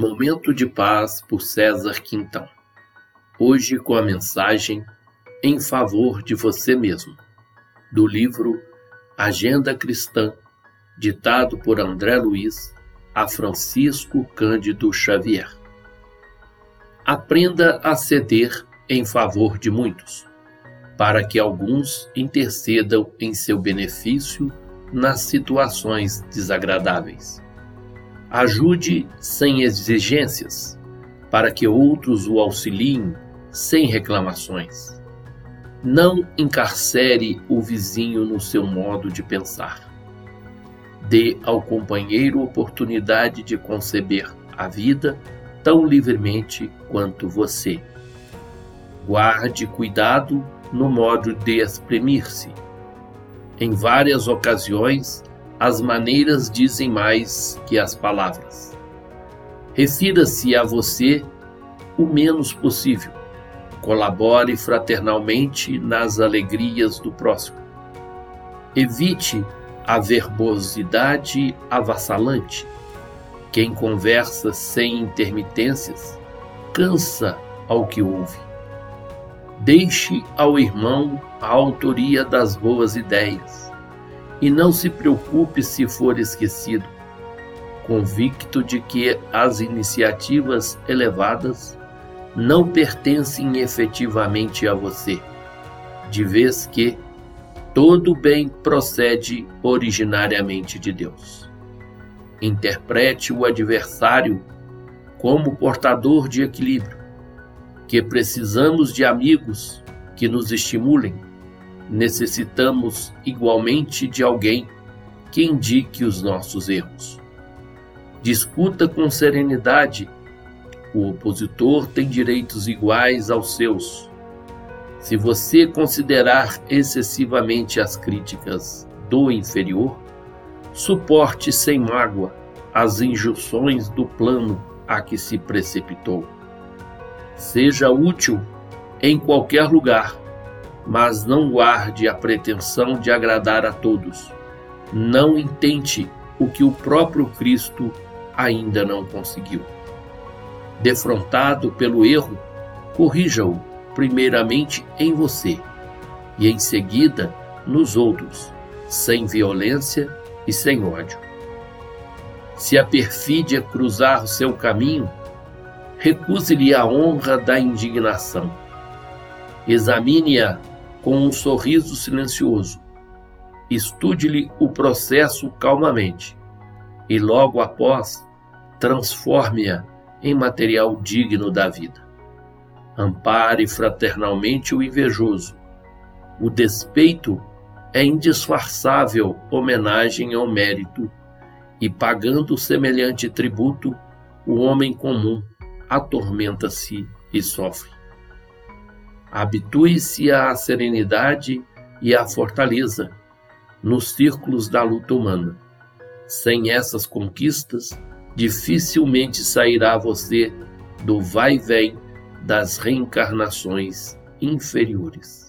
Momento de Paz por César Quintão. Hoje com a mensagem Em favor de você mesmo, do livro Agenda Cristã, ditado por André Luiz a Francisco Cândido Xavier. Aprenda a ceder em favor de muitos, para que alguns intercedam em seu benefício nas situações desagradáveis Ajude sem exigências, para que outros o auxiliem sem reclamações. Não encarcere o vizinho no seu modo de pensar. Dê ao companheiro oportunidade de conceber a vida tão livremente quanto você. Guarde cuidado no modo de exprimir-se. Em várias ocasiões, as maneiras dizem mais que as palavras. Refira-se a você o menos possível. Colabore fraternalmente nas alegrias do próximo. Evite a verbosidade avassalante. Quem conversa sem intermitências cansa ao que ouve. Deixe ao irmão a autoria das boas ideias e não se preocupe se for esquecido, convicto de que as iniciativas elevadas não pertencem efetivamente a você, de vez que todo bem procede originariamente de Deus. Interprete o adversário como portador de equilíbrio, que precisamos de amigos que nos estimulem necessitamos igualmente de alguém que indique os nossos erros. Discuta com serenidade. O opositor tem direitos iguais aos seus. Se você considerar excessivamente as críticas do inferior, suporte sem mágoa as injunções do plano a que se precipitou. Seja útil em qualquer lugar mas não guarde a pretensão de agradar a todos. Não intente o que o próprio Cristo ainda não conseguiu. Defrontado pelo erro, corrija-o primeiramente em você e em seguida nos outros, sem violência e sem ódio. Se a perfídia cruzar o seu caminho, recuse-lhe a honra da indignação. Examine-a com um sorriso silencioso. Estude-lhe o processo calmamente e, logo após, transforme-a em material digno da vida. Ampare fraternalmente o invejoso. O despeito é indisfarçável homenagem ao mérito, e pagando semelhante tributo, o homem comum atormenta-se e sofre. Habitue-se à serenidade e à fortaleza nos círculos da luta humana. Sem essas conquistas, dificilmente sairá você do vai-vem das reencarnações inferiores.